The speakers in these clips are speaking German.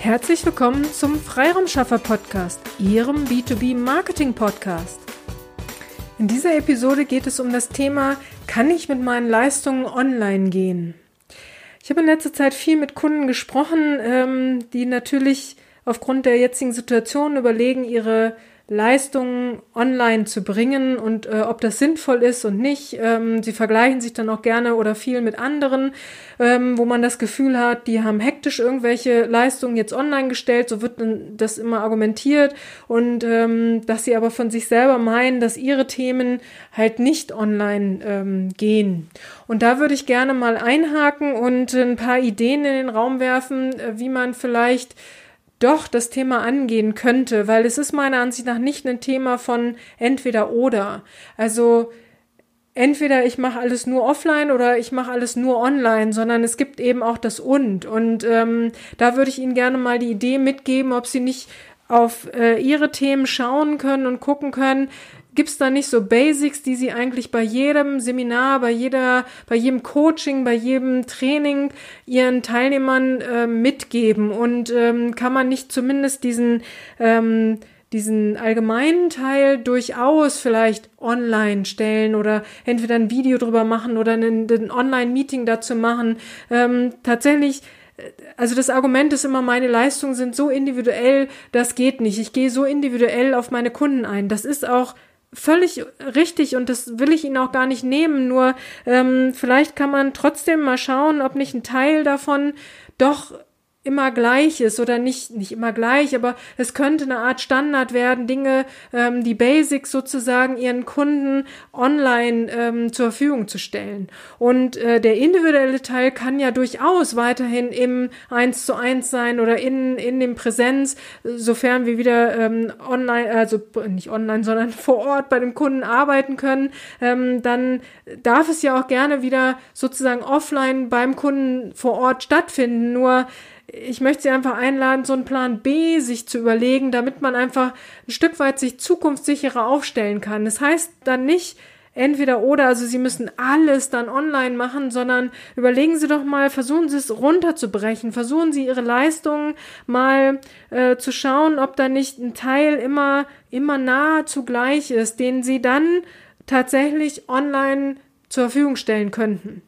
Herzlich willkommen zum Freiraumschaffer Podcast, Ihrem B2B Marketing Podcast. In dieser Episode geht es um das Thema, kann ich mit meinen Leistungen online gehen? Ich habe in letzter Zeit viel mit Kunden gesprochen, ähm, die natürlich aufgrund der jetzigen Situation überlegen, ihre Leistungen online zu bringen und äh, ob das sinnvoll ist und nicht. Ähm, sie vergleichen sich dann auch gerne oder viel mit anderen, ähm, wo man das Gefühl hat, die haben hektisch irgendwelche Leistungen jetzt online gestellt, so wird das immer argumentiert und ähm, dass sie aber von sich selber meinen, dass ihre Themen halt nicht online ähm, gehen. Und da würde ich gerne mal einhaken und ein paar Ideen in den Raum werfen, äh, wie man vielleicht doch das Thema angehen könnte, weil es ist meiner Ansicht nach nicht ein Thema von entweder oder. Also entweder ich mache alles nur offline oder ich mache alles nur online, sondern es gibt eben auch das und. Und ähm, da würde ich Ihnen gerne mal die Idee mitgeben, ob Sie nicht auf äh, Ihre Themen schauen können und gucken können, Gibt es da nicht so Basics, die Sie eigentlich bei jedem Seminar, bei jeder, bei jedem Coaching, bei jedem Training Ihren Teilnehmern äh, mitgeben? Und ähm, kann man nicht zumindest diesen ähm, diesen allgemeinen Teil durchaus vielleicht online stellen oder entweder ein Video drüber machen oder ein, ein Online-Meeting dazu machen. Ähm, tatsächlich äh, also das Argument ist immer, meine Leistungen sind so individuell, das geht nicht. Ich gehe so individuell auf meine Kunden ein. Das ist auch völlig richtig und das will ich Ihnen auch gar nicht nehmen. Nur ähm, vielleicht kann man trotzdem mal schauen, ob nicht ein Teil davon doch immer gleich ist oder nicht, nicht immer gleich, aber es könnte eine Art Standard werden, Dinge, ähm, die Basics sozusagen ihren Kunden online ähm, zur Verfügung zu stellen. Und äh, der individuelle Teil kann ja durchaus weiterhin im eins zu eins sein oder in, in dem Präsenz, sofern wir wieder ähm, online, also nicht online, sondern vor Ort bei dem Kunden arbeiten können, ähm, dann darf es ja auch gerne wieder sozusagen offline beim Kunden vor Ort stattfinden. Nur ich möchte Sie einfach einladen, so einen Plan B sich zu überlegen, damit man einfach ein Stück weit sich zukunftssicherer aufstellen kann. Das heißt dann nicht entweder oder, also Sie müssen alles dann online machen, sondern überlegen Sie doch mal, versuchen Sie es runterzubrechen, versuchen Sie Ihre Leistungen mal äh, zu schauen, ob da nicht ein Teil immer, immer nahezu gleich ist, den Sie dann tatsächlich online zur Verfügung stellen könnten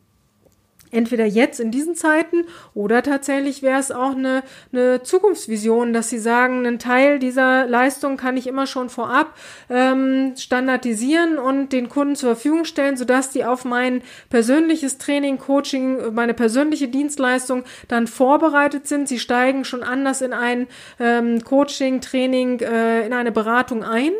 entweder jetzt in diesen Zeiten oder tatsächlich wäre es auch eine, eine Zukunftsvision, dass sie sagen, einen Teil dieser Leistung kann ich immer schon vorab ähm, standardisieren und den Kunden zur Verfügung stellen, sodass die auf mein persönliches Training, Coaching, meine persönliche Dienstleistung dann vorbereitet sind. Sie steigen schon anders in ein ähm, Coaching, Training, äh, in eine Beratung ein.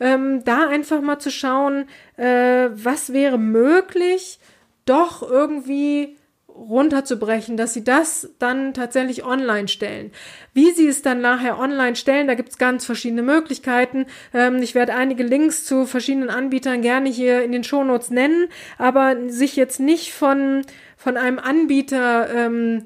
Ähm, da einfach mal zu schauen, äh, was wäre möglich, doch irgendwie runterzubrechen, dass sie das dann tatsächlich online stellen. Wie sie es dann nachher online stellen, da gibt es ganz verschiedene Möglichkeiten. Ähm, ich werde einige Links zu verschiedenen Anbietern gerne hier in den Shownotes nennen, aber sich jetzt nicht von, von einem Anbieter ähm,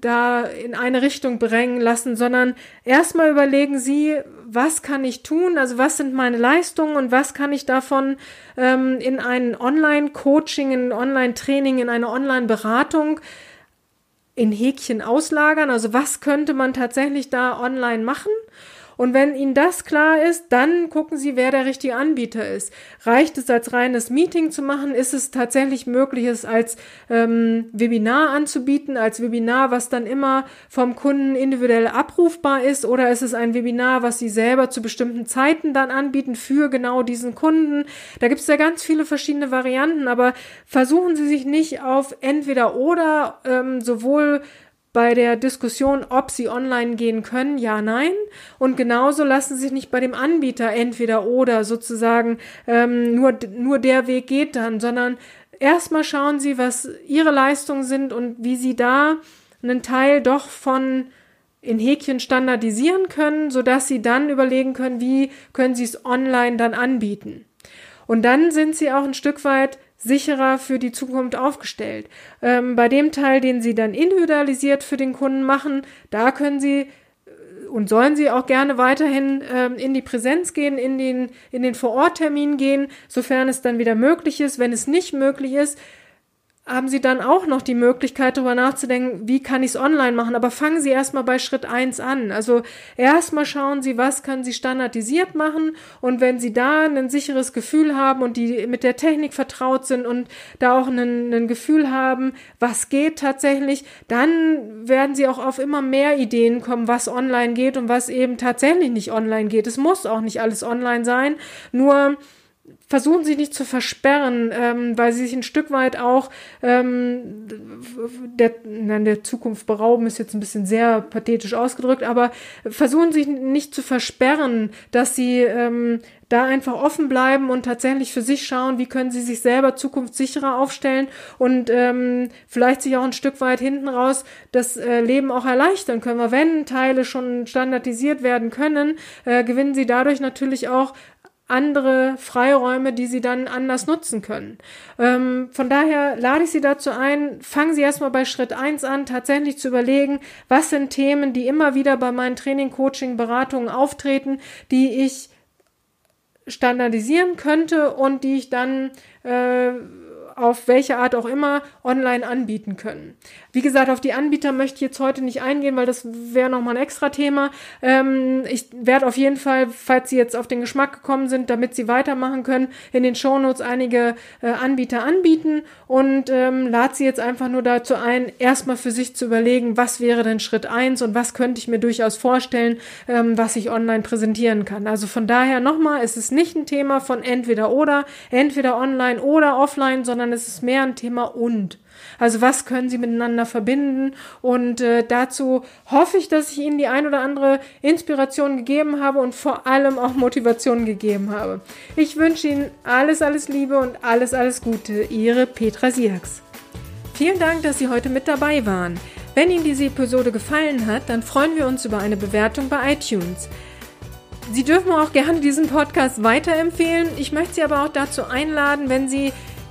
da in eine Richtung bringen lassen, sondern erstmal überlegen Sie, was kann ich tun, also was sind meine Leistungen und was kann ich davon ähm, in ein Online-Coaching, in ein Online-Training, in eine Online-Beratung in Häkchen auslagern, also was könnte man tatsächlich da online machen und wenn Ihnen das klar ist, dann gucken Sie, wer der richtige Anbieter ist. Reicht es als reines Meeting zu machen? Ist es tatsächlich möglich, es als ähm, Webinar anzubieten, als Webinar, was dann immer vom Kunden individuell abrufbar ist? Oder ist es ein Webinar, was Sie selber zu bestimmten Zeiten dann anbieten für genau diesen Kunden? Da gibt es ja ganz viele verschiedene Varianten, aber versuchen Sie sich nicht auf entweder oder ähm, sowohl bei der Diskussion, ob sie online gehen können, ja, nein. Und genauso lassen sich nicht bei dem Anbieter entweder oder sozusagen ähm, nur, nur der Weg geht dann, sondern erstmal schauen sie, was ihre Leistungen sind und wie sie da einen Teil doch von in Häkchen standardisieren können, sodass sie dann überlegen können, wie können sie es online dann anbieten. Und dann sind sie auch ein Stück weit sicherer für die Zukunft aufgestellt. Ähm, bei dem Teil, den Sie dann individualisiert für den Kunden machen, da können Sie äh, und sollen Sie auch gerne weiterhin ähm, in die Präsenz gehen, in den, in den Vororttermin gehen, sofern es dann wieder möglich ist. Wenn es nicht möglich ist, haben Sie dann auch noch die Möglichkeit, darüber nachzudenken, wie kann ich es online machen. Aber fangen Sie erstmal bei Schritt eins an. Also erstmal schauen Sie, was können Sie standardisiert machen. Und wenn Sie da ein sicheres Gefühl haben und die mit der Technik vertraut sind und da auch ein, ein Gefühl haben, was geht tatsächlich, dann werden Sie auch auf immer mehr Ideen kommen, was online geht und was eben tatsächlich nicht online geht. Es muss auch nicht alles online sein. Nur versuchen sie nicht zu versperren, ähm, weil sie sich ein Stück weit auch ähm, der, nein, der Zukunft berauben, ist jetzt ein bisschen sehr pathetisch ausgedrückt, aber versuchen sie nicht zu versperren, dass sie ähm, da einfach offen bleiben und tatsächlich für sich schauen, wie können sie sich selber zukunftssicherer aufstellen und ähm, vielleicht sich auch ein Stück weit hinten raus das äh, Leben auch erleichtern können. Weil wenn Teile schon standardisiert werden können, äh, gewinnen sie dadurch natürlich auch andere Freiräume, die sie dann anders nutzen können. Ähm, von daher lade ich Sie dazu ein, fangen Sie erstmal bei Schritt eins an, tatsächlich zu überlegen, was sind Themen, die immer wieder bei meinen Training, Coaching, Beratungen auftreten, die ich standardisieren könnte und die ich dann äh, auf welche Art auch immer online anbieten können. Wie gesagt, auf die Anbieter möchte ich jetzt heute nicht eingehen, weil das wäre nochmal ein extra Thema. Ähm, ich werde auf jeden Fall, falls Sie jetzt auf den Geschmack gekommen sind, damit Sie weitermachen können, in den Shownotes einige äh, Anbieter anbieten und ähm, lade Sie jetzt einfach nur dazu ein, erstmal für sich zu überlegen, was wäre denn Schritt eins und was könnte ich mir durchaus vorstellen, ähm, was ich online präsentieren kann. Also von daher nochmal, es ist nicht ein Thema von entweder oder, entweder online oder offline, sondern es ist mehr ein Thema und. Also was können sie miteinander verbinden? Und äh, dazu hoffe ich, dass ich Ihnen die ein oder andere Inspiration gegeben habe und vor allem auch Motivation gegeben habe. Ich wünsche Ihnen alles, alles Liebe und alles, alles Gute. Ihre Petra Siax. Vielen Dank, dass Sie heute mit dabei waren. Wenn Ihnen diese Episode gefallen hat, dann freuen wir uns über eine Bewertung bei iTunes. Sie dürfen auch gerne diesen Podcast weiterempfehlen. Ich möchte Sie aber auch dazu einladen, wenn Sie